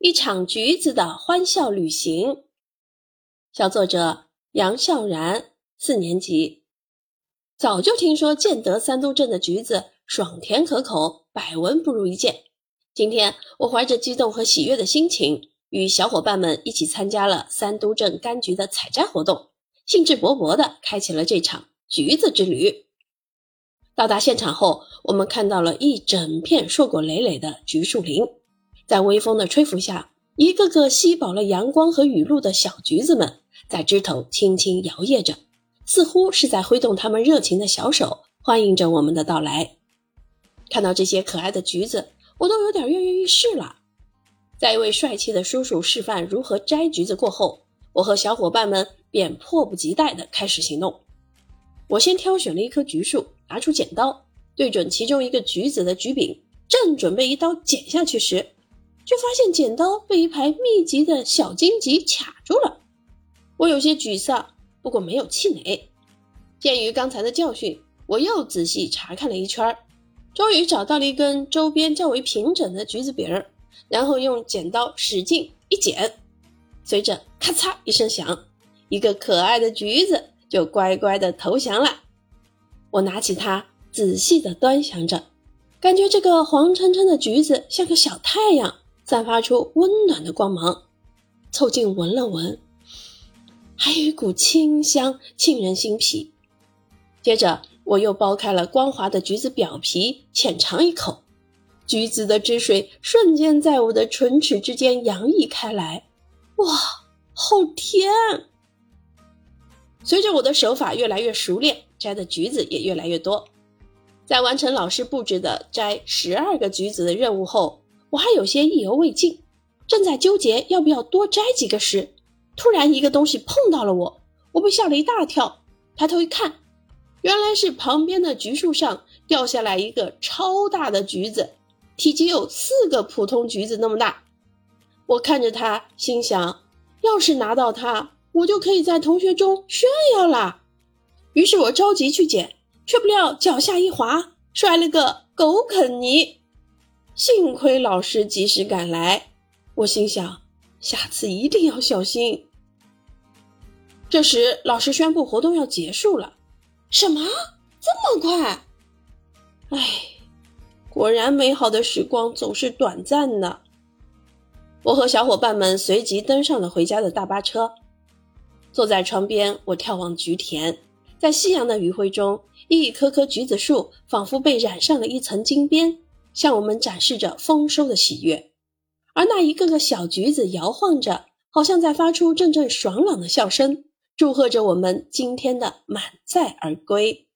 一场橘子的欢笑旅行。小作者杨笑然，四年级。早就听说建德三都镇的橘子爽甜可口，百闻不如一见。今天我怀着激动和喜悦的心情，与小伙伴们一起参加了三都镇柑橘的采摘活动，兴致勃勃地开启了这场橘子之旅。到达现场后，我们看到了一整片硕果累累的橘树林，在微风的吹拂下，一个个吸饱了阳光和雨露的小橘子们在枝头轻轻摇曳着，似乎是在挥动它们热情的小手，欢迎着我们的到来。看到这些可爱的橘子，我都有点跃跃欲试了。在一位帅气的叔叔示范如何摘橘子过后，我和小伙伴们便迫不及待地开始行动。我先挑选了一棵橘树。拿出剪刀，对准其中一个橘子的橘柄，正准备一刀剪下去时，却发现剪刀被一排密集的小荆棘卡住了。我有些沮丧，不过没有气馁。鉴于刚才的教训，我又仔细查看了一圈，终于找到了一根周边较为平整的橘子柄儿，然后用剪刀使劲一剪，随着咔嚓一声响，一个可爱的橘子就乖乖的投降了。我拿起它，仔细地端详着，感觉这个黄澄澄的橘子像个小太阳，散发出温暖的光芒。凑近闻了闻，还有一股清香，沁人心脾。接着，我又剥开了光滑的橘子表皮，浅尝一口，橘子的汁水瞬间在我的唇齿之间洋溢开来。哇，好甜！随着我的手法越来越熟练。摘的橘子也越来越多，在完成老师布置的摘十二个橘子的任务后，我还有些意犹未尽，正在纠结要不要多摘几个时，突然一个东西碰到了我，我被吓了一大跳，抬头一看，原来是旁边的橘树上掉下来一个超大的橘子，体积有四个普通橘子那么大。我看着它，心想，要是拿到它，我就可以在同学中炫耀啦。于是我着急去捡，却不料脚下一滑，摔了个狗啃泥。幸亏老师及时赶来，我心想，下次一定要小心。这时，老师宣布活动要结束了。什么？这么快？哎，果然美好的时光总是短暂的。我和小伙伴们随即登上了回家的大巴车，坐在窗边，我眺望菊田。在夕阳的余晖中，一棵棵橘子树仿佛被染上了一层金边，向我们展示着丰收的喜悦。而那一个个小橘子摇晃着，好像在发出阵阵爽朗的笑声，祝贺着我们今天的满载而归。